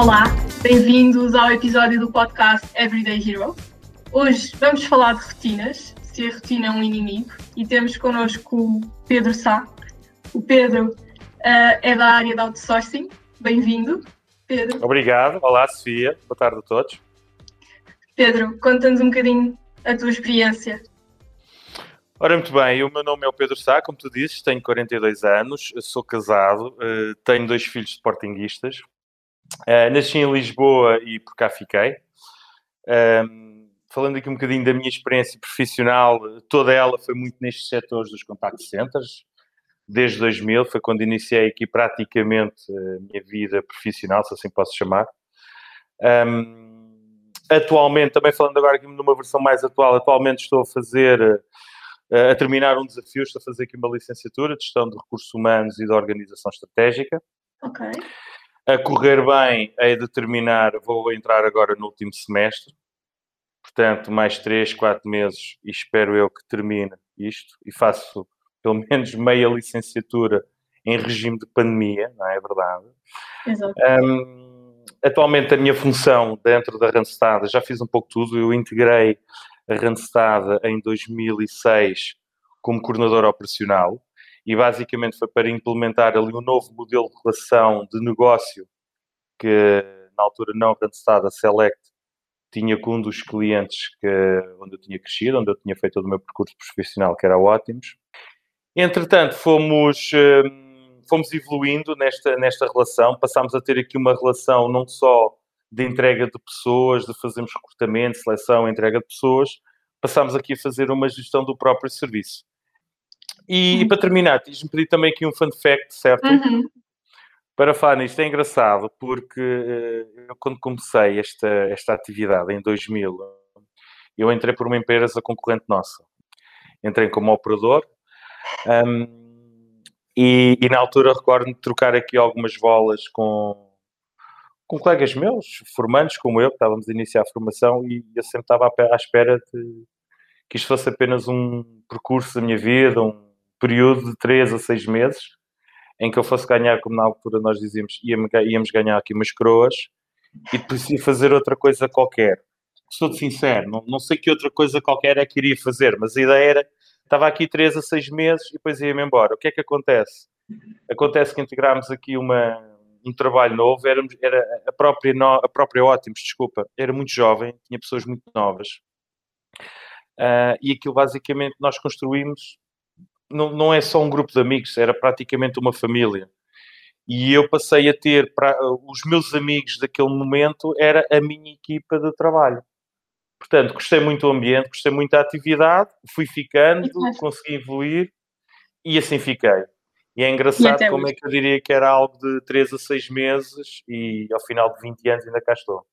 Olá, bem-vindos ao episódio do podcast Everyday Hero. Hoje vamos falar de rotinas, se a rotina é um inimigo, e temos connosco o Pedro Sá. O Pedro uh, é da área de outsourcing. Bem-vindo, Pedro. Obrigado. Olá, Sofia. Boa tarde a todos. Pedro, conta-nos um bocadinho a tua experiência. Ora, muito bem, o meu nome é o Pedro Sá, como tu dizes, tenho 42 anos, sou casado, uh, tenho dois filhos sportinguistas, Uh, nasci em Lisboa e por cá fiquei. Uh, falando aqui um bocadinho da minha experiência profissional, toda ela foi muito nestes setores dos contact centers. Desde 2000 foi quando iniciei aqui praticamente a minha vida profissional, se assim posso chamar. Um, atualmente, também falando agora aqui numa versão mais atual, atualmente estou a fazer, a terminar um desafio, estou a fazer aqui uma licenciatura de Gestão de Recursos Humanos e de Organização Estratégica. Ok a correr bem, a determinar, vou entrar agora no último semestre, portanto, mais 3, 4 meses e espero eu que termine isto e faço pelo menos meia licenciatura em regime de pandemia, não é verdade? Exato. Um, atualmente a minha função dentro da Randstad, já fiz um pouco tudo, eu integrei a Randstad em 2006 como coordenador operacional, e basicamente foi para implementar ali um novo modelo de relação de negócio que na altura não Randstad, a Select, tinha com um dos clientes que, onde eu tinha crescido, onde eu tinha feito todo o meu percurso profissional, que era ótimos. Entretanto, fomos, hum, fomos evoluindo nesta, nesta relação, passámos a ter aqui uma relação não só de entrega de pessoas, de fazermos recrutamento, seleção, entrega de pessoas, passámos aqui a fazer uma gestão do próprio serviço. E, e para terminar, tens-me pedido também aqui um fun fact, certo? Uhum. Para falar nisto, é engraçado porque eh, eu, quando comecei esta, esta atividade em 2000, eu entrei por uma empresa concorrente nossa. Entrei como operador um, e, e, na altura recordo-me de trocar aqui algumas bolas com, com colegas meus, formantes como eu, que estávamos a iniciar a formação e eu sempre estava à, à espera de que isto fosse apenas um percurso da minha vida, um, período de 3 a 6 meses em que eu fosse ganhar, como na altura nós dizíamos, íamos ganhar aqui umas coroas e depois ia fazer outra coisa qualquer. Sou sincero, não, não sei que outra coisa qualquer é que iria fazer, mas a ideia era, estava aqui 3 a 6 meses e depois ia-me embora. O que é que acontece? Acontece que integramos aqui uma, um trabalho novo, era, era a própria, a própria Ótimos, desculpa, era muito jovem, tinha pessoas muito novas. Uh, e aquilo basicamente nós construímos não, não é só um grupo de amigos, era praticamente uma família. E eu passei a ter, para, os meus amigos daquele momento, era a minha equipa de trabalho. Portanto, gostei muito do ambiente, gostei muito da atividade, fui ficando, consegui evoluir e assim fiquei. E é engraçado e como hoje. é que eu diria que era algo de 3 a 6 meses e ao final de 20 anos ainda cá estou.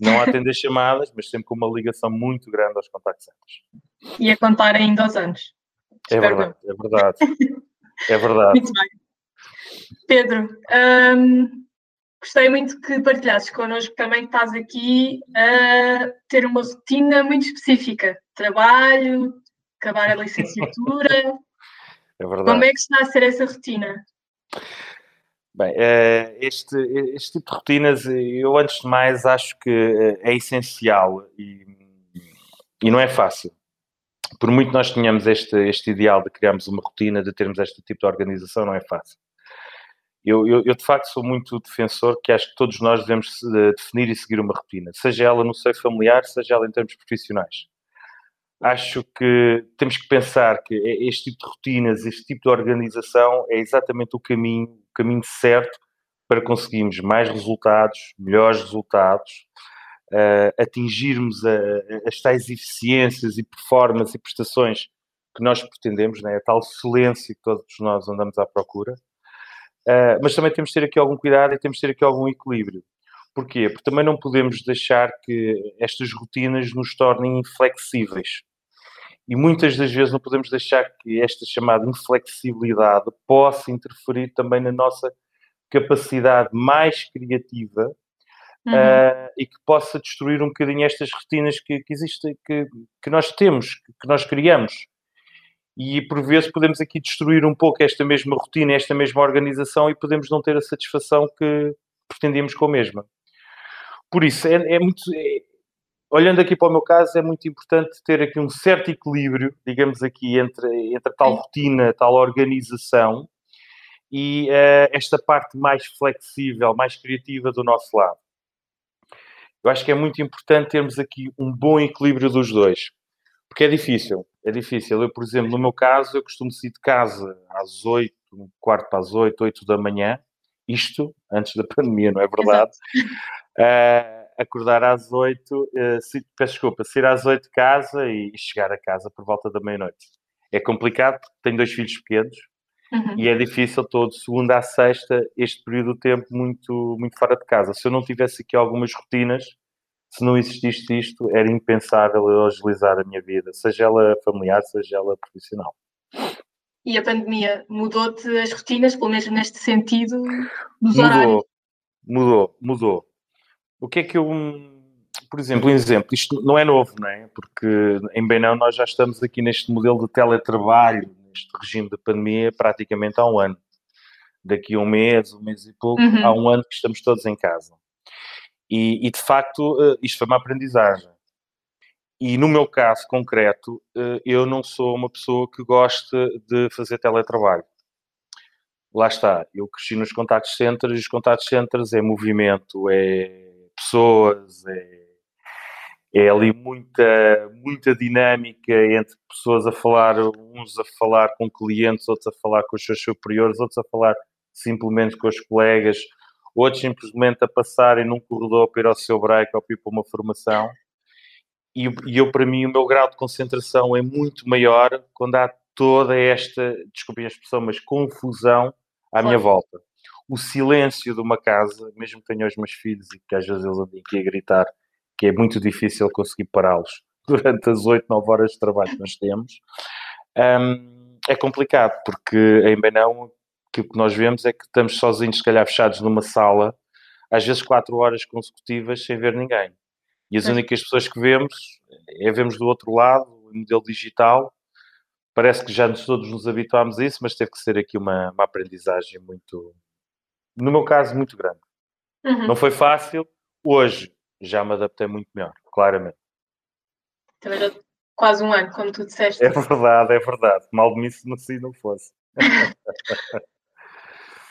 Não a atender chamadas, mas sempre com uma ligação muito grande aos contact centers. E a contar em dois anos. É verdade, é verdade. É verdade. Muito bem. Pedro, um, gostei muito que partilhasses connosco também que estás aqui a ter uma rotina muito específica. Trabalho, acabar a licenciatura. É verdade. Como é que está a ser essa rotina? Bem, eh, este, este tipo de rotinas, eu antes de mais acho que eh, é essencial e, e não é fácil por muito nós tenhamos este, este ideal de criarmos uma rotina, de termos este tipo de organização, não é fácil. Eu, eu, eu, de facto sou muito defensor que acho que todos nós devemos eh, definir e seguir uma rotina, seja ela no seio familiar, seja ela em termos profissionais. Acho que temos que pensar que este tipo de rotinas, este tipo de organização é exatamente o caminho, caminho certo para conseguirmos mais resultados, melhores resultados, uh, atingirmos a, as tais eficiências e performances e prestações que nós pretendemos, né? a tal excelência que todos nós andamos à procura. Uh, mas também temos de ter aqui algum cuidado e temos de ter aqui algum equilíbrio. Porquê? Porque também não podemos deixar que estas rotinas nos tornem inflexíveis. E muitas das vezes não podemos deixar que esta chamada inflexibilidade possa interferir também na nossa capacidade mais criativa uhum. uh, e que possa destruir um bocadinho estas rotinas que, que existem, que, que nós temos, que nós criamos. E por vezes podemos aqui destruir um pouco esta mesma rotina, esta mesma organização e podemos não ter a satisfação que pretendíamos com a mesma. por isso, é, é muito. É, olhando aqui para o meu caso, é muito importante ter aqui um certo equilíbrio, digamos aqui, entre, entre tal rotina, tal organização e uh, esta parte mais flexível, mais criativa do nosso lado. Eu acho que é muito importante termos aqui um bom equilíbrio dos dois, porque é difícil, é difícil. Eu, por exemplo, no meu caso, eu costumo sair de casa às 8, um quarto para as 8, 8 da manhã, isto antes da pandemia, não é verdade? Acordar às 8, uh, se, peço desculpa, sair às 8 de casa e chegar a casa por volta da meia-noite. É complicado porque tenho dois filhos pequenos, Uhum. E é difícil todo, segunda a sexta, este período de tempo muito, muito fora de casa. Se eu não tivesse aqui algumas rotinas, se não existisse isto, era impensável eu agilizar a minha vida, seja ela familiar, seja ela profissional. E a pandemia mudou-te as rotinas, pelo menos neste sentido, dos mudou, horários? Mudou, mudou. O que é que eu. Por exemplo, um exemplo, isto não é novo, não é? Porque em Benão nós já estamos aqui neste modelo de teletrabalho, neste regime de pandemia praticamente há um ano. Daqui a um mês, um mês e pouco, uhum. há um ano que estamos todos em casa. E, e, de facto, eh, isto foi uma aprendizagem. E no meu caso concreto, eh, eu não sou uma pessoa que gosta de fazer teletrabalho. Lá está, eu cresci nos contact centers e os contact centers é movimento, é pessoas, é é ali muita, muita dinâmica entre pessoas a falar, uns a falar com clientes, outros a falar com os seus superiores, outros a falar simplesmente com os colegas, outros simplesmente a passarem num corredor para ir ao seu break ou para ir para uma formação. E, e eu, para mim, o meu grau de concentração é muito maior quando há toda esta, desculpem a expressão, mas confusão à minha volta. O silêncio de uma casa, mesmo que tenha os meus filhos e que às vezes eles andem aqui a gritar que é muito difícil conseguir pará-los durante as 8, 9 horas de trabalho que nós temos, um, é complicado, porque em Benão o que nós vemos é que estamos sozinhos, se calhar fechados numa sala, às vezes 4 horas consecutivas sem ver ninguém. E as únicas pessoas que vemos é vemos do outro lado, o modelo digital. Parece que já nos, todos nos habituámos a isso, mas teve que ser aqui uma, uma aprendizagem muito, no meu caso, muito grande. Uhum. Não foi fácil. Hoje já me adaptei muito melhor, claramente. Também já quase um ano, como tu disseste. É verdade, é verdade. Mal de mim se não, se não fosse.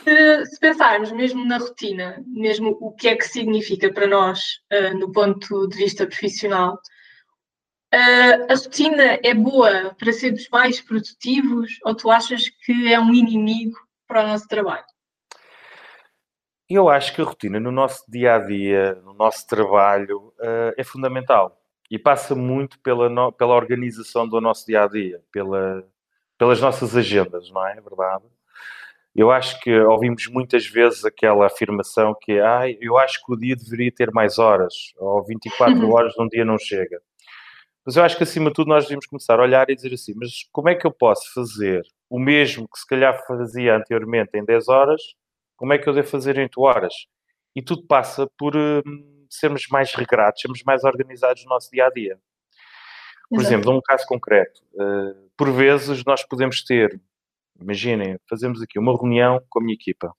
se, se, pensarmos mesmo na rotina, mesmo o que é que significa para nós uh, no ponto de vista profissional, uh, a rotina é boa para sermos mais produtivos ou tu achas que é um inimigo para o nosso trabalho? Eu acho que a rotina no nosso dia a dia, no nosso trabalho, uh, é fundamental e passa muito pela, no, pela organização do nosso dia a dia, pela, pelas nossas agendas, não é? É verdade. Eu acho que ouvimos muitas vezes aquela afirmação que ah, eu acho que o dia deveria ter mais horas, ou 24 horas num dia não chega. Mas eu acho que acima de tudo nós devíamos começar a olhar e dizer assim, mas como é que eu posso fazer o mesmo que se calhar fazia anteriormente em 10 horas, como é que eu devo fazer em 8 horas? E tudo passa por uh, sermos mais regrados, sermos mais organizados no nosso dia a dia. Por Exato. exemplo, num caso concreto, uh, por vezes nós podemos ter, imaginem, fazemos aqui uma reunião com a minha equipa.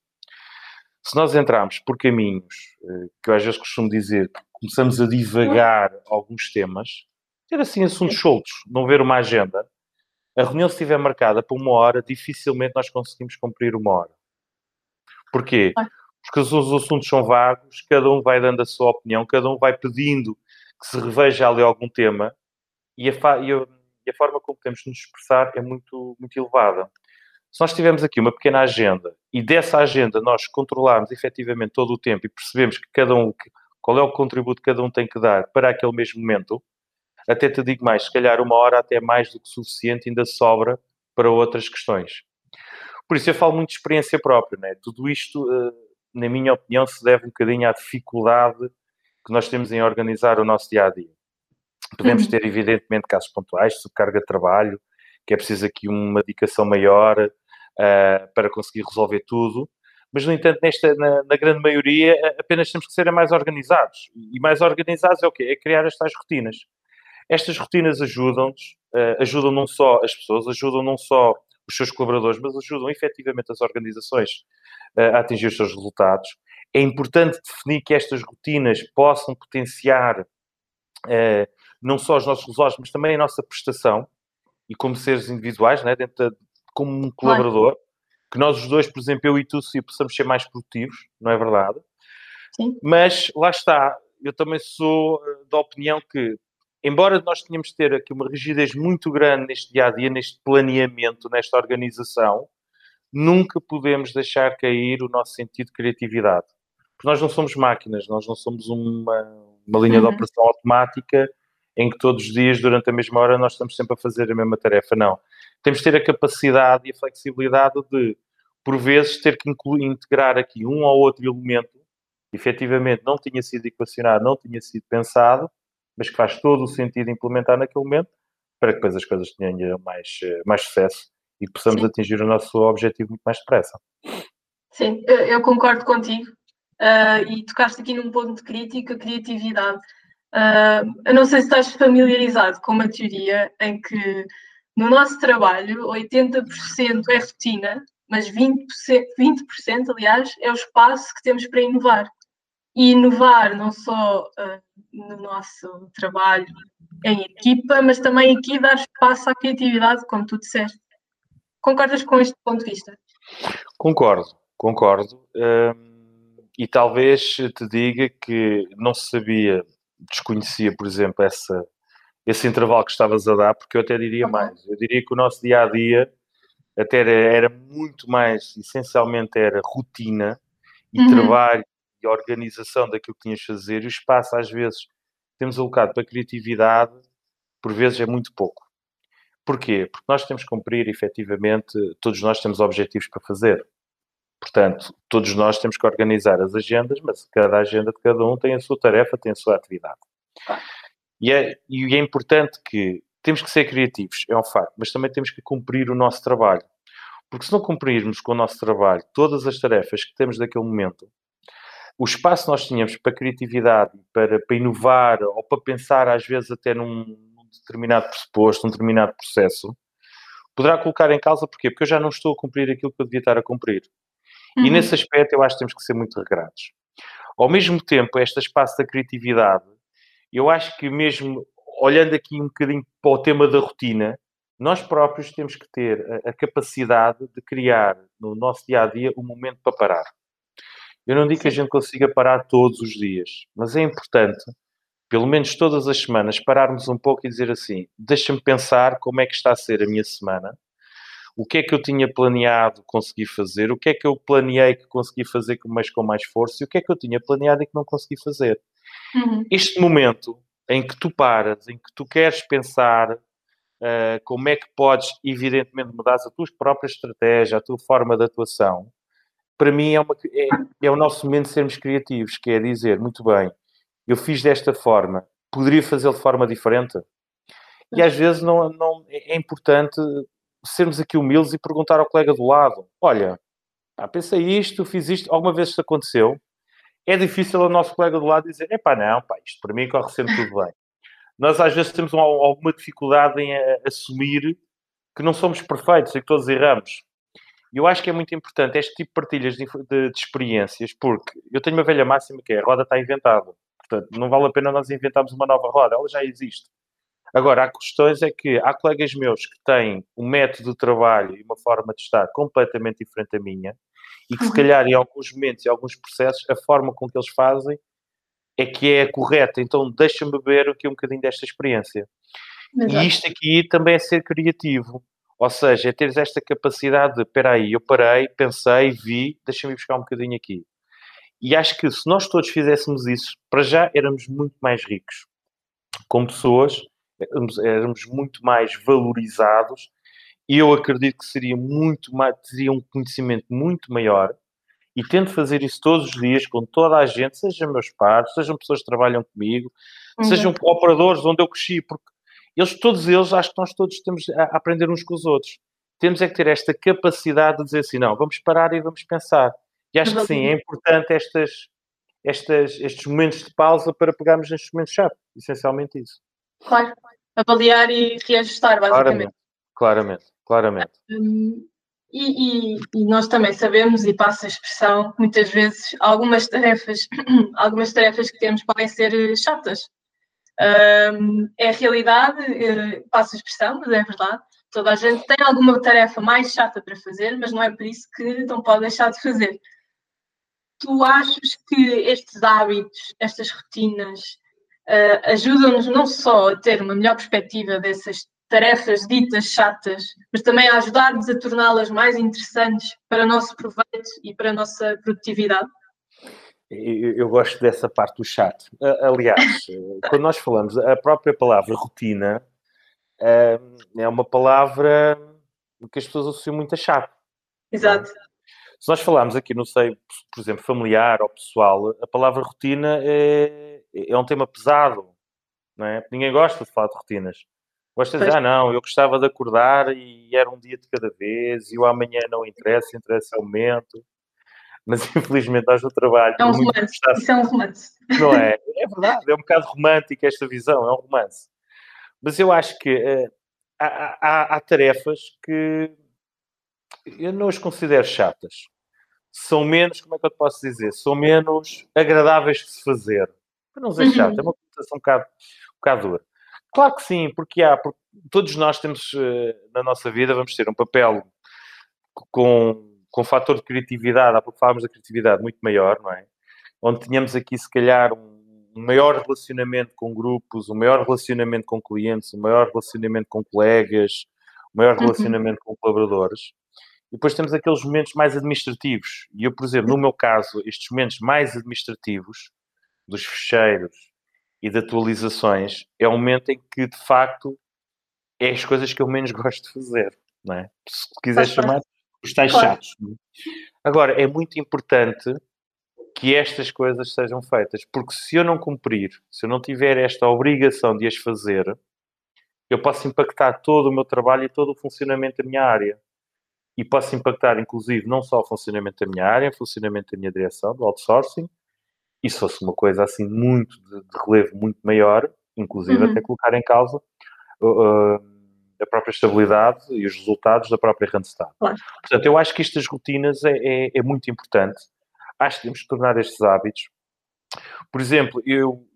Se nós entrarmos por caminhos, uh, que eu às vezes costumo dizer, começamos a divagar alguns temas, ter assim assuntos soltos, não ver uma agenda, a reunião se estiver marcada por uma hora, dificilmente nós conseguimos cumprir uma hora. Porquê? Porque os assuntos são vagos, cada um vai dando a sua opinião, cada um vai pedindo que se reveja ali algum tema e a, e a, e a forma como temos de nos expressar é muito, muito elevada. Se nós tivermos aqui uma pequena agenda e dessa agenda nós controlarmos efetivamente todo o tempo e percebemos que cada um, qual é o contributo que cada um tem que dar para aquele mesmo momento, até te digo mais, se calhar uma hora até mais do que suficiente ainda sobra para outras questões. Por isso eu falo muito de experiência própria, né? Tudo isto, eh, na minha opinião, se deve um bocadinho à dificuldade que nós temos em organizar o nosso dia a dia. Podemos uhum. ter, evidentemente, casos pontuais, subcarga de trabalho, que é preciso aqui uma dedicação maior uh, para conseguir resolver tudo. Mas, no entanto, nesta, na, na, grande maioria, apenas temos que ser mais organizados. E mais organizados é o quê? É criar estas rotinas. Estas rotinas ajudam-nos, uh, ajudam não só as pessoas, ajudam não só os seus colaboradores, mas ajudam efetivamente as organizações uh, a atingir os seus resultados. É importante definir que estas rotinas possam potenciar uh, não só os nossos resultados, mas também a nossa prestação e como seres individuais, né? Dentro de, como um colaborador, claro. que nós os dois, por exemplo, eu e tu, se possamos ser mais produtivos, não é verdade? Sim. Mas lá está, eu também sou eh, da opinião que, embora nós tenhamos de ter aqui uma rigidez muito grande neste dia a dia, neste planeamento, nesta organização, nunca podemos deixar cair o nosso sentido de criatividade. Porque nós não somos máquinas, nós não somos uma, uma linha uhum. de operação automática em que todos os dias, durante a mesma hora, nós estamos sempre a fazer a mesma tarefa. Não. Temos de ter a capacidade e a flexibilidade de, por vezes, ter que integrar aqui um ou outro elemento que efetivamente não tinha sido equacionado, não tinha sido pensado, mas que faz todo o sentido implementar naquele momento para que depois as coisas tenham mais, eh, mais sucesso e que possamos Sim. atingir o nosso objetivo muito mais depressa. Sim, eu concordo contigo. Uh, e tocaste aqui num ponto crítico, a criatividade. Uh, eu não sei se estás familiarizado com uma teoria em que no nosso trabalho 80% é rotina, mas 20%, 20% aliás, é o espaço que temos para inovar. E inovar não só uh, no nosso trabalho em equipa, mas também aqui dar espaço à criatividade, como tu disseste. Concordas com este ponto de vista? Concordo, concordo. Um, e talvez te diga que não se sabia, desconhecia, por exemplo, essa, esse intervalo que estavas a dar, porque eu até diria uhum. mais. Eu diria que o nosso dia a dia até era, era muito mais, essencialmente era rotina e uhum. trabalho e organização daquilo que tinhas de fazer, e o espaço às vezes temos alocado para criatividade, por vezes é muito pouco. Porquê? Porque nós temos que cumprir, efetivamente, todos nós temos objetivos para fazer. Portanto, todos nós temos que organizar as agendas, mas cada agenda de cada um tem a sua tarefa, tem a sua atividade. E é, e é importante que temos que ser criativos, é um facto, mas também temos que cumprir o nosso trabalho. Porque se não cumprirmos com o nosso trabalho todas as tarefas que temos naquele momento, o espaço que nós tínhamos para criatividade, para, para inovar ou para pensar, às vezes, até num, determinado pressuposto, um determinado processo, poderá colocar em causa porquê? Porque eu já não estou a cumprir aquilo que eu devia estar a cumprir. Uhum. E nesse aspecto eu acho que temos que ser muito regrados. Ao mesmo tempo, este espaço da criatividade, eu acho que mesmo olhando aqui um bocadinho para o tema da rotina, nós próprios temos que ter a, a capacidade de criar no nosso dia a dia um momento para parar. Eu não digo que a gente consiga parar todos os dias, mas é importante pelo menos todas as semanas, pararmos um pouco e dizer assim: deixa-me pensar como é que está a ser a minha semana, o que é que eu tinha planeado conseguir fazer, o que é que eu planeei que consegui fazer mas com mais força e o que é que eu tinha planeado e que não consegui fazer. Uhum. Este momento em que tu paras, em que tu queres pensar uh, como é que podes, evidentemente, mudar a tua própria estratégia, a tua forma de atuação, para mim é, uma, é, é o nosso momento de sermos criativos, que é dizer, muito bem, eu fiz desta forma, poderia fazê-lo de forma diferente? E às vezes não, não, é importante sermos aqui humildes e perguntar ao colega do lado: olha, ah, pensei isto, fiz isto, alguma vez isto aconteceu? É difícil ao nosso colega do lado dizer: epá, não, pá, isto para mim corre sempre tudo bem. Nós às vezes temos uma, alguma dificuldade em a, eh, assumir que não somos perfeitos e que todos erramos. E eu acho que é muito importante este tipo de partilhas de, de, de experiências, porque eu tenho uma velha máxima que é a roda está inventada. Portanto, não vale a pena nós inventarmos uma nova roda, ela já existe. Agora, há questões é que há colegas meus que têm um método de trabalho e uma forma de estar completamente diferente da minha e que, se uhum. calhar, em alguns momentos e alguns processos, a forma com que eles fazem é que é correta. Então, deixa-me ver aqui um bocadinho desta experiência. Exato. E isto aqui também é ser criativo. Ou seja, é teres esta capacidade de, espera aí, eu parei, pensei, vi, deixa-me buscar um bocadinho aqui. E acho que se nós todos fizéssemos isso, para já éramos muito mais ricos. Como pessoas, éramos, éramos muito mais valorizados e eu acredito que seria muito mais, teria um conhecimento muito maior e tento fazer isso todos os dias com toda a gente, sejam meus pares, sejam pessoas que trabalham comigo, uhum. sejam operadores onde eu cresci, porque eles, todos eles, acho que nós todos temos a aprender uns com os outros. Temos é que ter esta capacidade de dizer assim, não, vamos parar e vamos pensar. E acho que sim, é importante estas, estas, estes momentos de pausa para pegarmos nestes momentos-chave. Essencialmente isso. Claro. Avaliar e reajustar, basicamente. Claramente, claramente. claramente. Um, E, e, e, nós também sabemos, e passa a expressão, muitas vezes algumas tarefas, algumas tarefas que temos podem ser eh, chatas. Um, é a realidade, uh, passa a expressão, mas é verdade. Toda a gente tem alguma tarefa mais chata para fazer, mas não é por isso que não pode deixar de fazer. Tu achas que estes hábitos, estas rotinas, uh, ajudam-nos não só a ter uma melhor perspectiva dessas tarefas ditas chatas, mas também a ajudar-nos a torná-las mais interessantes para o nosso proveito e para a nossa produtividade? Eu, eu gosto dessa parte do chato. Aliás, quando nós falamos, a própria palavra rotina é uma palavra que as pessoas associam muito a chato. Exato. Se nós falarmos aqui no seio, por exemplo, familiar ou pessoal, a palavra rotina é, é um tema pesado, não é? Ninguém gosta de falar de rotinas. Gosta de dizer, ah, não, eu gostava de acordar e era um dia de cada vez, e o amanhã não interessa, interessa o momento. Mas infelizmente nós no trabalho. É um romance. Isso é um romance. Não é? É verdade, é um bocado romântica esta visão, é um romance. Mas eu acho que uh, há, há, há tarefas que eu não as considero chatas. São menos, como é que eu te posso dizer? São menos agradáveis de se fazer. Para não dizer uhum. chato, é uma conotação um bocado, um bocado dura. Claro que sim, porque há, porque todos nós temos uh, na nossa vida, vamos ter um papel com, com um fator de criatividade, há pouco falámos da criatividade muito maior, não é? Onde tínhamos aqui, se calhar, um, um maior relacionamento com grupos, um maior relacionamento com clientes, um maior relacionamento com colegas, um maior uhum. relacionamento uhum. com colaboradores. E depois temos aqueles momentos mais administrativos. E eu, por exemplo, no meu caso, estes momentos mais administrativos, dos fecheiros, e de atualizações é um momento em que, de facto, é as coisas que eu menos gosto de fazer, não é? Se quiser chamar, os tais claro. chatos. É? Agora, é muito importante que estas coisas sejam feitas, porque se eu não cumprir, se eu não tiver esta obrigação de as fazer, eu posso impactar todo o meu trabalho e todo o funcionamento da minha área. E posso impactar, inclusive, não só o funcionamento da minha área, o funcionamento da minha direção, do outsourcing, e se fosse uma coisa assim muito de, de relevo muito maior, inclusive uhum. até colocar em causa uh, a própria estabilidade e os resultados da própria Randstad. Claro. Portanto, eu acho que estas rotinas é, é, é, muito importante. Acho que temos que tornar estes hábitos. Por exemplo, eu,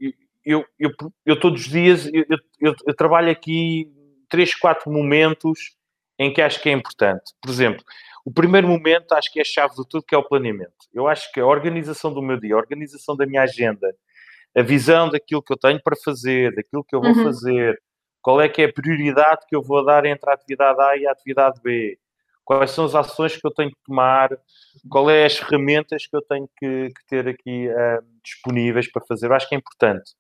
eu, eu, eu todos os dias eu, eu, eu trabalho aqui três, quatro momentos em que acho que é importante. Por exemplo, o primeiro momento acho que é a chave de tudo, que é o planeamento. Eu acho que a organização do meu dia, a organização da minha agenda, a visão daquilo que eu tenho para fazer, daquilo que eu vou uhum. fazer, qual é que é a prioridade que eu vou dar entre a atividade A e a atividade B, quais são as ações que eu tenho que tomar, qual é as ferramentas que eu tenho que, que ter aqui uh, disponíveis para fazer. Eu acho que é importante.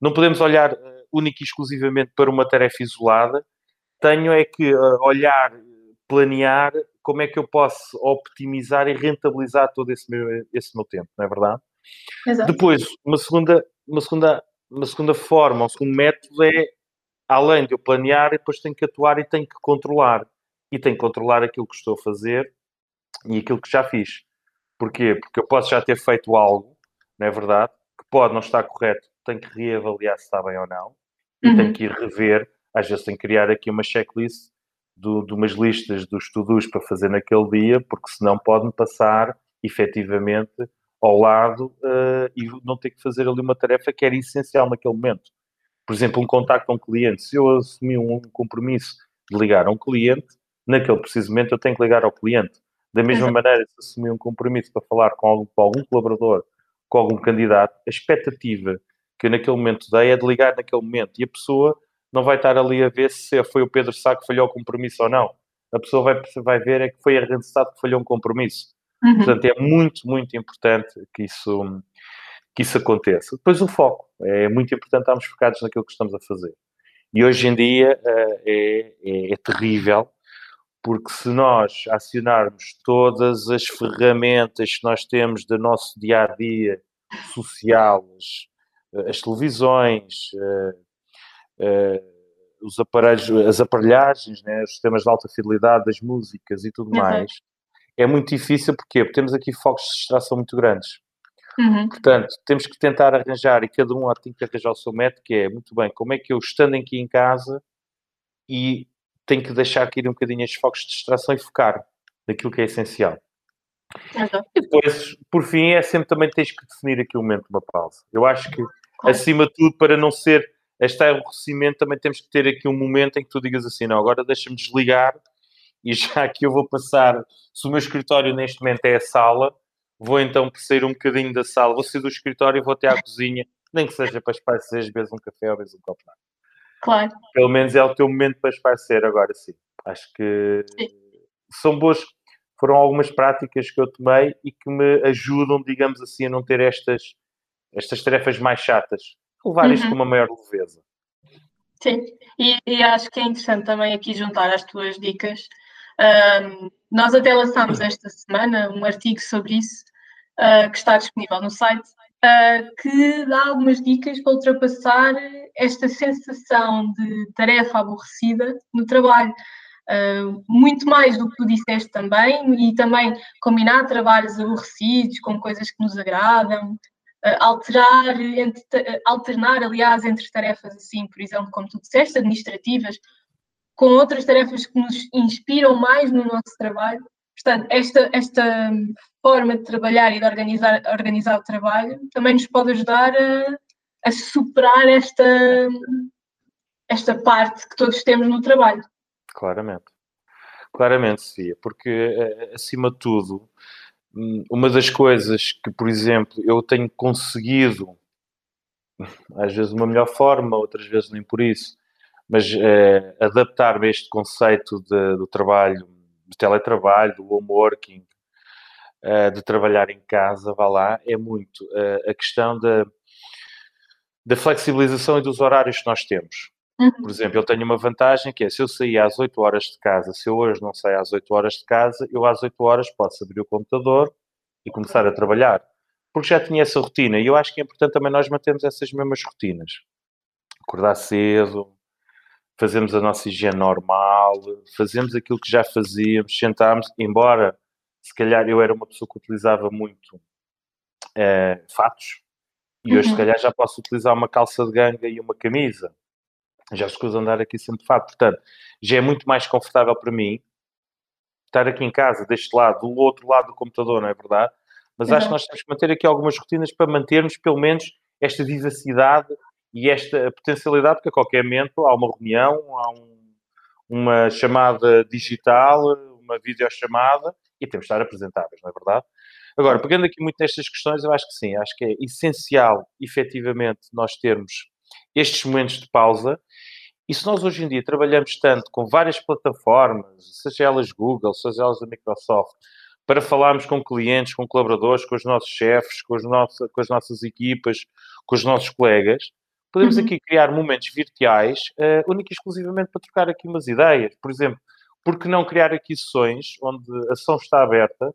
Não podemos olhar uh, única e exclusivamente para uma tarefa isolada. Tenho é que uh, olhar, planear como é que eu posso optimizar e rentabilizar todo esse meu, esse meu tempo, não é verdade? Exato. Depois, uma segunda, uma, segunda, uma segunda forma, um segundo método é, além de eu planear, depois tenho que atuar e tenho que controlar. E tenho que controlar aquilo que estou a fazer e aquilo que já fiz. Porquê? Porque eu posso já ter feito algo, não é verdade? Que pode não estar correto, tenho que reavaliar se está bem ou não. E uhum. tenho que ir rever, às vezes tenho que criar aqui uma checklist do, de umas listas dos estudos para fazer naquele dia, porque senão pode-me passar efetivamente ao lado uh, e não ter que fazer ali uma tarefa que era essencial naquele momento. Por exemplo, um contacto a um cliente. Se eu assumi um compromisso de ligar a um cliente, naquele preciso momento eu tenho que ligar ao cliente. Da mesma maneira, se assumi um compromisso para falar com algum, com algum colaborador, com algum candidato, a expectativa que eu naquele momento dei é de ligar naquele momento. E a pessoa não vai estar ali a ver se foi o Pedro Sá que falhou o compromisso ou não. A pessoa vai, vai ver é que foi a Randstad que falhou um compromisso. Uhum. Portanto, é muito, muito importante que isso, que isso aconteça. Depois o foco. É muito importante estarmos focados naquilo que estamos a fazer. E hoje em dia uh, é, é, é, terrível, porque se nós acionarmos todas as ferramentas que nós temos do nosso dia a dia social, as, as televisões, uh, uh, os aparelhos, as aparelhagens, né, os sistemas de alta fidelidade das músicas e tudo uhum. mais, é muito difícil porque temos aqui focos de distração muito grandes. Uhum. Portanto, temos que tentar arranjar, e cada um tem que arranjar o seu método, que é, muito bem, como é que eu, estando aqui em casa, e tenho que deixar cair um bocadinho estes focos de distração e focar. daquilo que é essencial. E depois, por fim, é sempre também tens que definir aqui o momento de uma pausa. Eu acho que, claro. acima de tudo, para não ser este aborrecimento, também temos que ter aqui um momento em que tu digas assim, não, agora deixa-me desligar e já que eu vou passar, se o meu escritório neste momento é a sala, vou então sair um bocadinho da sala, vou sair do escritório e vou até à cozinha, nem que seja para esparcer, vezes um café ou vezes um copo de água. Claro. Pelo menos é o teu momento para esparcer agora, sim. Acho que sim. são boas, foram algumas práticas que eu tomei e que me ajudam, digamos assim, a não ter estas, estas tarefas mais chatas. Levar uhum. isto com uma maior leveza. Sim, e, e, acho que é interessante também aqui juntar as tuas dicas. Um, nós até lançámos esta semana um artigo sobre isso, uh, que está disponível no site, uh, que dá algumas dicas para ultrapassar esta sensação de tarefa aborrecida no trabalho. Uh, muito mais do que tu disseste também, e também combinar trabalhos aborrecidos com coisas que nos agradam, uh, alterar, entre, alternar, aliás, entre tarefas assim, por exemplo, como tu disseste, administrativas, com outras tarefas que nos inspiram mais no nosso trabalho. Portanto, esta, esta forma de trabalhar e de organizar, organizar o trabalho também nos pode ajudar a, a superar esta, esta parte que todos temos no trabalho. Claramente. Claramente, Sofia, porque eh, acima de tudo, hum, uma das coisas que, por exemplo, eu tenho conseguido, às vezes de uma melhor forma, outras vezes nem por isso, mas é, adaptar-me a este conceito de, do trabalho, de teletrabalho, do home working, é, de trabalhar em casa, vá lá, é muito é, a questão da, da flexibilização e dos horários que nós temos. Uhum. Por exemplo, eu tenho uma vantagem que é, se eu sair às 8 horas de casa, se eu hoje não sair às 8 horas de casa, eu às 8 horas posso abrir o computador e começar a trabalhar. Porque já tinha essa rotina e eu acho que é importante também nós mantermos essas mesmas rotinas. Acordar cedo, fazemos a nossa higiene normal, fazemos aquilo que já fazíamos, sentámos, embora se calhar eu era uma pessoa que utilizava muito uh, fatos, e hoje, uhum. se calhar, já posso utilizar uma calça de ganga e uma camisa já escuso andar aqui sempre de fato. Portanto, já é muito mais confortável para mim estar aqui em casa, deste lado, do outro lado do computador, não é verdade? Mas uhum. acho que nós temos que manter aqui algumas rotinas para mantermos, pelo menos, esta vivacidade e esta potencialidade, porque a qualquer momento há uma reunião, há um, uma chamada digital, uma videochamada e temos de estar apresentáveis, não é verdade? Agora, pegando aqui muito nestas questões, eu acho que sim, acho que é essencial, efetivamente, nós termos estes momentos de pausa. E se nós hoje em dia trabalhamos tanto com várias plataformas, seja elas Google, seja elas da Microsoft, para falarmos com clientes, com colaboradores, com os nossos chefes, com, os nossos, com as nossas equipas, com os nossos colegas, podemos uhum. aqui criar momentos virtuais uh, única e exclusivamente para trocar aqui umas ideias. Por exemplo, por que não criar aqui sessões onde a sessão está aberta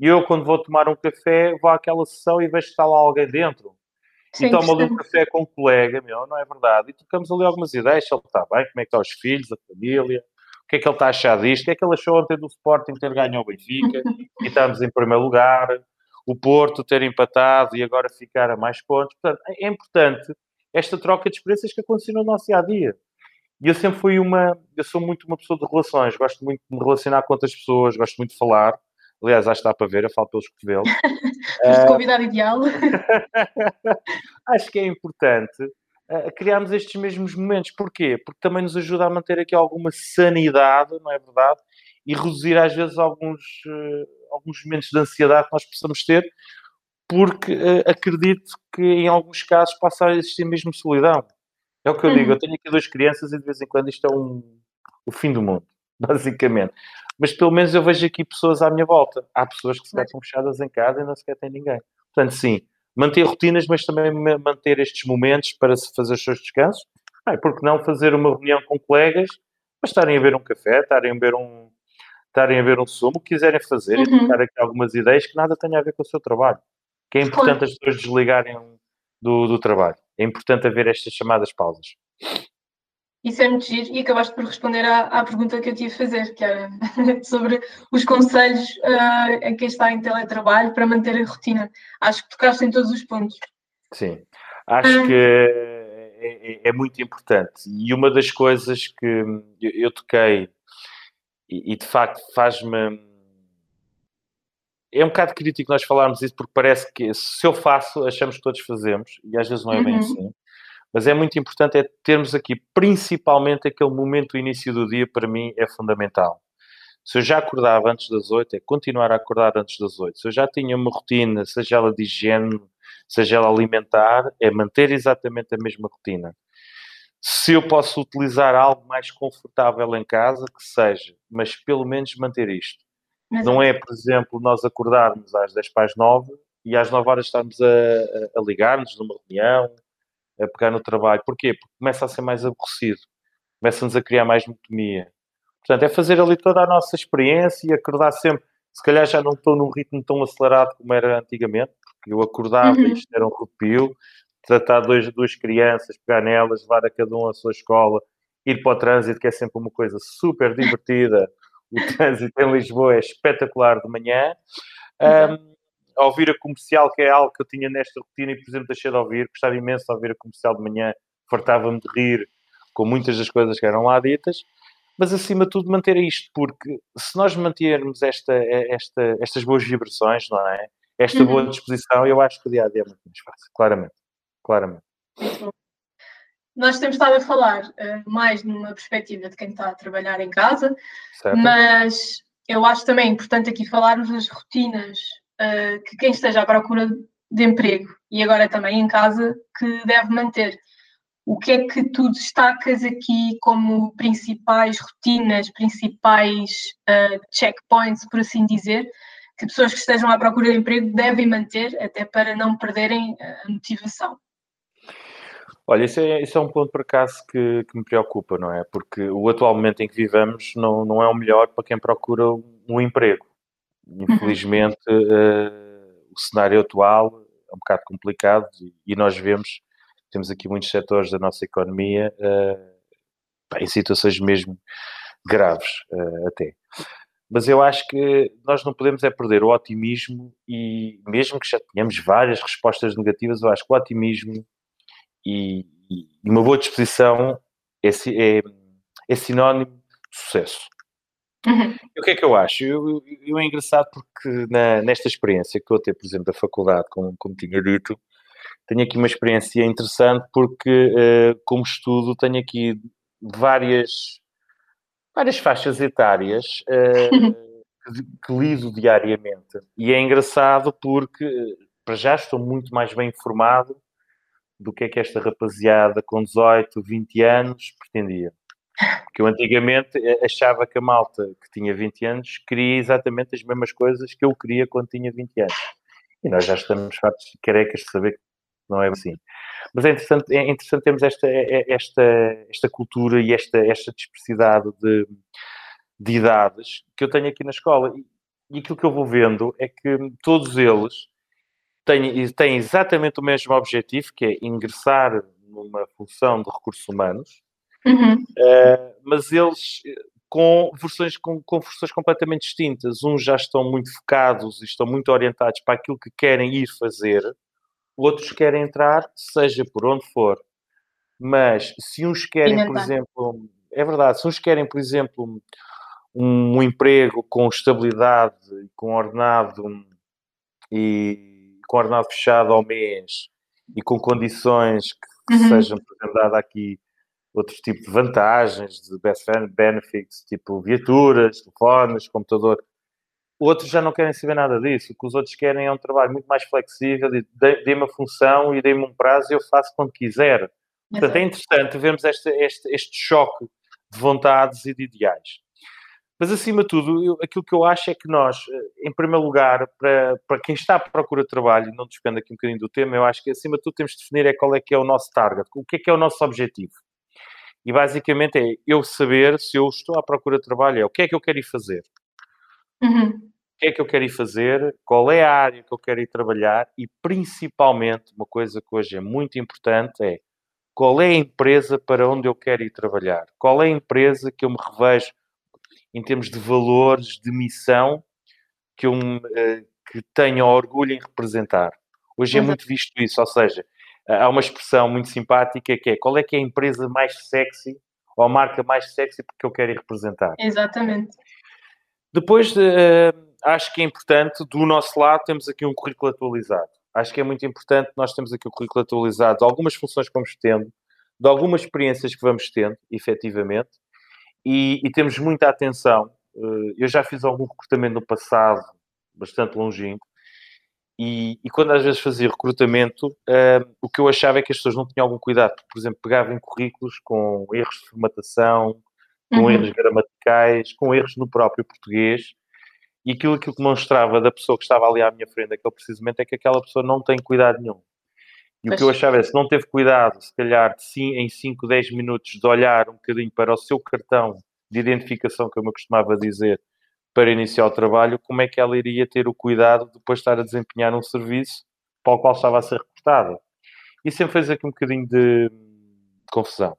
e eu, quando vou tomar um café, vou àquela sessão e vejo que está lá alguém dentro. Sim, e toma ali um café com um colega meu, não é verdade? E trocamos ali algumas ideias, se ele está bem, como é que estão os filhos, a família, o que é que ele está a achar disto, o que é que ele achou ontem do Sporting ter ganho ao Benfica e estamos em primeiro lugar, o Porto ter empatado e agora ficar a mais pontos. Portanto, é importante esta troca de experiências que aconteceu no nosso dia-a-dia. E eu sempre fui uma, eu sou muito uma pessoa de relações, gosto muito de me relacionar com outras pessoas, gosto muito de falar, Aliás, acho que dá para ver, eu falo pelos cotovelos. uh, convidado ideal. acho que é importante uh, criarmos estes mesmos momentos. Porquê? Porque também nos ajuda a manter aqui alguma sanidade, não é verdade? E reduzir às vezes alguns, uh, alguns momentos de ansiedade que nós possamos ter, porque uh, acredito que em alguns casos passa a existir mesmo solidão. É o que eu uhum. digo, eu tenho aqui duas crianças e de vez em quando isto é um, o fim do mundo, basicamente mas pelo menos eu vejo aqui pessoas à minha volta. Há pessoas que se estão fechadas em casa e não sequer têm ninguém. Portanto, sim, manter rotinas, mas também manter estes momentos para se fazer os seus descansos. Ah, porque não fazer uma reunião com colegas, mas estarem a ver um café, estarem a ver um, estarem a ver um sumo, quiserem fazer uhum. e trocar aqui algumas ideias que nada tenha a ver com o seu trabalho. Que é importante as pessoas desligarem do, do trabalho. É importante haver estas chamadas pausas. Isso é muito giro e acabaste por responder à, à pergunta que eu tinha a fazer, que era sobre os conselhos uh, a quem está em teletrabalho para manter a rotina. Acho que tocaste em todos os pontos. Sim, acho uh, que é, é, é, muito importante. E uma das coisas que eu, eu toquei e, e de facto faz-me é um bocado crítico nós falarmos isso porque parece que se eu faço, achamos que todos fazemos e às vezes não é uhum. bem assim. Mas é muito importante é termos aqui principalmente aquele momento do início do dia, para mim é fundamental. Se eu já acordava antes das oito, é continuar a acordar antes das oito. Se eu já tinha uma rotina, seja ela de higiene, seja ela alimentar, é manter exatamente a mesma rotina. Se eu posso utilizar algo mais confortável em casa, que seja, mas pelo menos manter isto. Mas não é, por exemplo, nós acordarmos às 10 para as 9 e às 9 horas estarmos a, a, a ligar-nos numa reunião, a pegar no trabalho. Porquê? Porque começa a ser mais aborrecido, começa-nos a criar mais monotonia. Portanto, é fazer ali toda a nossa experiência e acordar sempre. Se calhar já não estou num ritmo tão acelerado como era antigamente, porque eu acordava uhum. e isto era um rupio, tratar dois, duas crianças, pegar nelas, levar a cada um à sua escola, ir para o trânsito, que é sempre uma coisa super divertida. O trânsito em Lisboa é espetacular de manhã. Um, ouvir a comercial, que é algo que eu tinha nesta rotina e, por exemplo, deixei de ouvir, gostava imenso de ouvir a comercial de manhã, fartava-me de rir com muitas das coisas que eram lá ditas, mas acima de tudo manter isto, porque se nós mantermos esta, esta, estas boas vibrações, não é? Esta boa uhum. disposição, eu acho que o dia a dia é muito mais fácil, claramente. Claramente. Nós temos estado a falar uh, mais numa perspectiva de quem está a trabalhar em casa, certo. mas eu acho também importante aqui falarmos das rotinas uh, que quem esteja à procura de emprego e agora também em casa que deve manter. O que é que tu destacas aqui como principais rotinas, principais uh, checkpoints, por assim dizer, que pessoas que estejam à procura de emprego devem manter até para não perderem a motivação? Olha, isso é, isso é um ponto por acaso que, que, me preocupa, não é? Porque o atual momento em que vivemos não, não é o melhor para quem procura um emprego. Infelizmente, uh, o cenário atual é um bocado complicado e, nós vemos, temos aqui muitos setores da nossa economia uh, em situações mesmo graves, uh, até. Mas eu acho que nós não podemos é perder o otimismo e, mesmo que já tenhamos várias respostas negativas, eu acho que o otimismo e, e uma boa disposição é, é, é sinónimo de sucesso. Uhum. O que é que eu acho? Eu, eu, eu é engraçado porque na, nesta experiência que estou a ter, por exemplo, da faculdade, como, como tinha dito, tenho aqui uma experiência interessante porque, uh, como estudo, tenho aqui várias, várias faixas etárias uh, que, que lido diariamente. E é engraçado porque, para já, estou muito mais bem informado do que é que esta rapaziada com 18, 20 anos pretendia. Porque eu antigamente eh, achava que a malta que tinha 20 anos queria exatamente as mesmas coisas que eu queria quando tinha 20 anos. E nós já estamos fartos carecas de saber que não é assim. Mas é interessante, é interessante termos esta, é, é, esta, esta cultura e esta, esta dispersidade de, de idades que eu tenho aqui na escola. E aquilo que eu vou vendo é que todos eles têm, têm exatamente o mesmo objetivo, que é ingressar numa função de recursos humanos, uhum. uh, mas eles com versões, com, com versões completamente distintas. Uns já estão muito focados e estão muito orientados para aquilo que querem ir fazer, outros querem entrar, seja por onde for. Mas se uns querem, por exemplo, é verdade, se uns querem, por exemplo, um, um emprego com estabilidade, com ordenado e com ordenado fechado ao mês e com condições que, uhum. sejam, dada aqui outro tipo de vantagens, de best benefits, tipo viaturas, telefones, computador. Outros já não querem saber nada disso. O que os outros querem é um trabalho muito mais flexível, dê-me uma função e dê-me um prazo e eu faço quando quiser. Portanto, é interessante vermos este, este, este choque de vontades e de ideais. Mas, acima de tudo, eu, aquilo que eu acho é que nós, eh, em primeiro lugar, para, para quem está à procura de trabalho, não despende aqui um bocadinho do tema, eu acho que, acima de tudo, temos de definir é qual é que é o nosso target, o que é que é o nosso objetivo. E, basicamente, é eu saber se eu estou à procura de trabalho, é o que é que eu quero ir fazer. Uhum. O que é que eu quero ir fazer, qual é a área que eu quero ir trabalhar e, principalmente, uma coisa que hoje é muito importante é qual é a empresa para onde eu quero ir trabalhar, qual é a empresa que eu me revejo em termos de valores, de missão, que eu uh, que tenho orgulho em representar. Hoje é muito visto isso, ou seja, há uma expressão muito simpática que é qual é que é a empresa mais sexy ou a marca mais sexy porque eu quero ir representar. Exatamente. Depois, uh, acho que é importante, do nosso lado, temos aqui um currículo atualizado. Acho que é muito importante, nós temos aqui o currículo atualizado de algumas funções que vamos tendo, de algumas experiências que vamos tendo, efetivamente, e, e temos muita atenção. Uh, eu já fiz algum recrutamento no passado, bastante longínquo, e, e, quando às vezes fazia recrutamento, uh, o que eu achava é que as pessoas não tinham algum cuidado. Por exemplo, pegavam currículos com erros de formatação, com uhum. erros gramaticais, com erros no próprio português. E aquilo, aquilo que demonstrava da pessoa que estava ali à minha frente naquele precisamente é que aquela pessoa não tem cuidado nenhum. E pois. o que eu achava é, se não teve cuidado, se calhar, de, sim, em 5, 10 minutos, de olhar um bocadinho para o seu cartão de identificação, como eu costumava dizer, para iniciar o trabalho, como é que ela iria ter o cuidado de depois estar a desempenhar um serviço para o qual estava a ser reportada. E sempre fez aqui um bocadinho de confusão.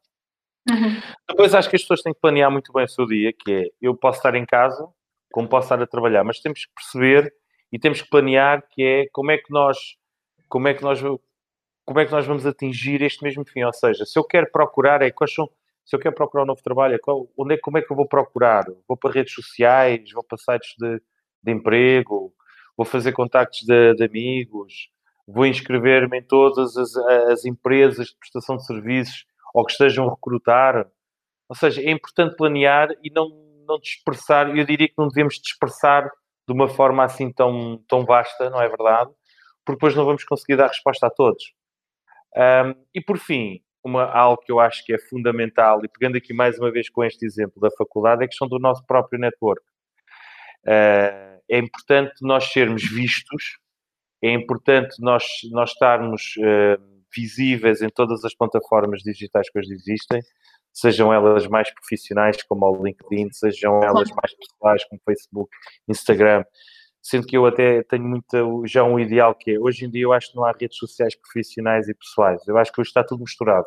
Uhum. Depois acho que as pessoas têm que planear muito bem o seu dia, que é, eu posso estar em casa, como posso estar a trabalhar, mas temos que perceber e temos que planear que é como é que nós, como é que nós, como é que nós vamos atingir este mesmo fim, ou seja, se eu quero procurar, é quais são se eu quero procurar um novo trabalho, qual, onde é, como é que eu vou procurar? Vou para redes sociais, vou para sites de, de emprego, vou fazer contactos de, de amigos, vou inscrever-me em todas as, as, empresas de prestação de serviços ou que estejam a recrutar. Ou seja, é importante planear e não, não dispersar. Eu diria que não devemos dispersar de uma forma assim tão, tão vasta, não é verdade? Porque depois não vamos conseguir dar resposta a todos. Um, e por fim, uma, algo que eu acho que é fundamental, e pegando aqui mais uma vez com este exemplo da faculdade, é a questão do nosso próprio network. Uh, é importante nós sermos vistos, é importante nós, nós estarmos uh, visíveis em todas as plataformas digitais que hoje existem, sejam elas mais profissionais como o LinkedIn, sejam elas mais pessoais como Facebook, Instagram, sendo que eu até tenho muito, já um ideal que é, hoje em dia eu acho que não há redes sociais profissionais e pessoais, eu acho que hoje está tudo misturado.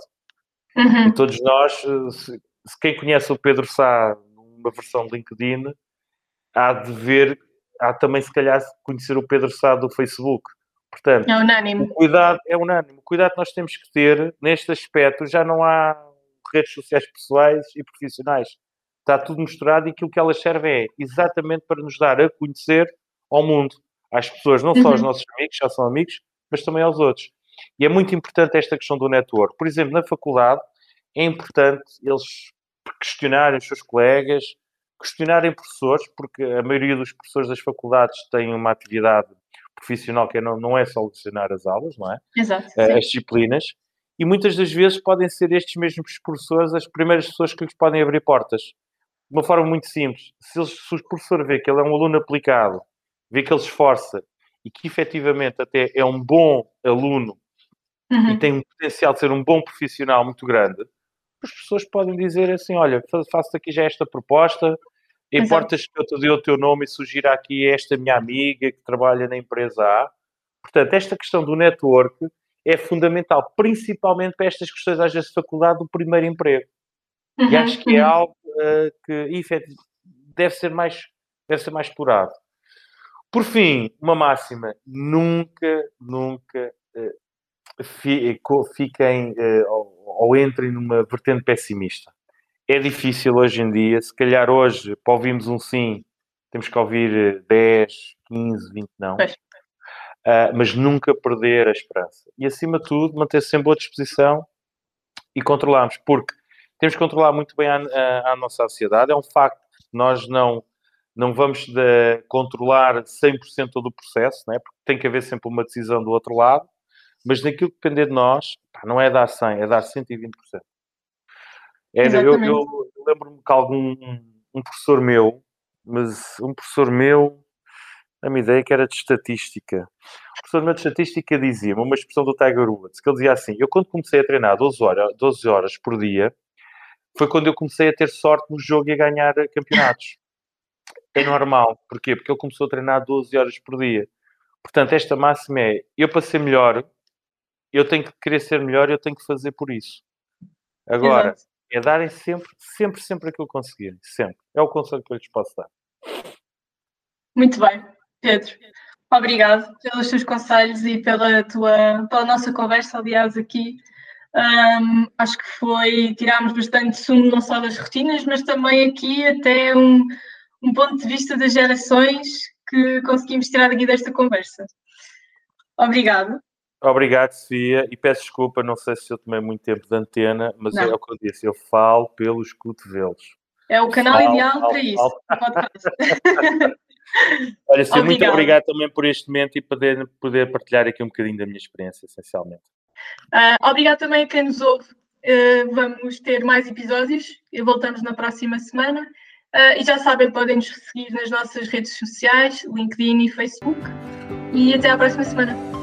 Uhum. E todos nós, se, quem conhece o Pedro Sá numa versão de LinkedIn, há de ver, há também se calhar conhecer o Pedro Sá do Facebook. Portanto, é unânime. O cuidado é unânime. O cuidado que nós temos que ter neste aspecto, já não há redes sociais pessoais e profissionais. Está tudo misturado e aquilo que elas servem é exatamente para nos dar a conhecer ao mundo, às pessoas, não só aos uhum. nossos amigos, já são amigos, mas também aos outros. E é muito importante esta questão do network. Por exemplo, na faculdade, é importante eles questionarem os seus colegas, questionarem professores, porque a maioria dos professores das faculdades têm uma atividade profissional que é, não, não é só lecionar as aulas, não é? Exato. Eh, as disciplinas. E muitas das vezes podem ser estes mesmos professores as primeiras pessoas que lhes podem abrir portas. De uma forma muito simples. Se, eles, se o professor vê que ele é um aluno aplicado, vê que ele esforça e que efetivamente até é um bom aluno uhum. e tem um potencial de ser um bom profissional muito grande, as pessoas podem dizer assim: olha, faço aqui já esta proposta, importas que eu te dê o teu nome e sugira aqui esta minha amiga que trabalha na empresa A. Portanto, esta questão do network é fundamental, principalmente para estas questões, às vezes, de faculdade do primeiro emprego. Uhum. E acho que é uhum. algo uh, que deve ser mais, deve ser mais explorado. Por fim, uma máxima: nunca, nunca uh, fiquem uh, ou, entrem numa vertente pessimista. É difícil hoje em dia, se calhar hoje, para ouvirmos um sim, temos que ouvir 10, 15, 20 não. Uh, mas nunca perder a esperança. E acima de tudo, manter-se em boa disposição e controlarmos, porque temos que controlar muito bem a, a, a nossa ansiedade. É um facto nós não não vamos de, controlar 100% todo o processo, né? porque tem que haver sempre uma decisão do outro lado, mas naquilo que depender de nós, pá, não é dar 100, é dar 120%. Era, eu, eu, lembro-me que algum um, um, professor meu, mas um professor meu, a minha ideia é que era de estatística. O professor meu de estatística dizia-me uma expressão do Tiger Woods, que ele dizia assim, eu quando comecei a treinar 12 horas, 12 horas por dia, foi quando eu comecei a ter sorte no jogo e a ganhar campeonatos é normal. Porquê? Porque ele começou a treinar 12 horas por dia. Portanto, esta máxima é: eu para ser melhor, eu tenho que querer ser melhor, eu tenho que fazer por isso. Agora, Exato. é darem sempre, sempre, sempre aquilo que conseguirem. Sempre. É o conselho que eu lhes posso dar. Muito bem, Pedro. Obrigado pelos teus conselhos e pela tua, pela nossa conversa, aliás, aqui. Um, acho que foi, tirámos bastante sumo não só das rotinas, mas também aqui até um, um ponto de vista das gerações que conseguimos tirar aqui desta conversa. Obrigado. Obrigado, Sofia, e peço desculpa, não sei se eu tomei muito tempo de antena, mas é o que eu disse, eu falo pelos cotovelos. É o canal Fala, ideal fala, para isso. podcast. Olha, Sofia, muito obrigado também por este momento e poder, poder partilhar aqui um bocadinho da minha experiência, essencialmente. Ah, obrigado também a quem nos ouve. Ah, vamos ter mais episódios e voltamos na próxima semana. Ah, e já sabem, podem nos seguir nas nossas redes sociais, LinkedIn e Facebook. E até à próxima semana.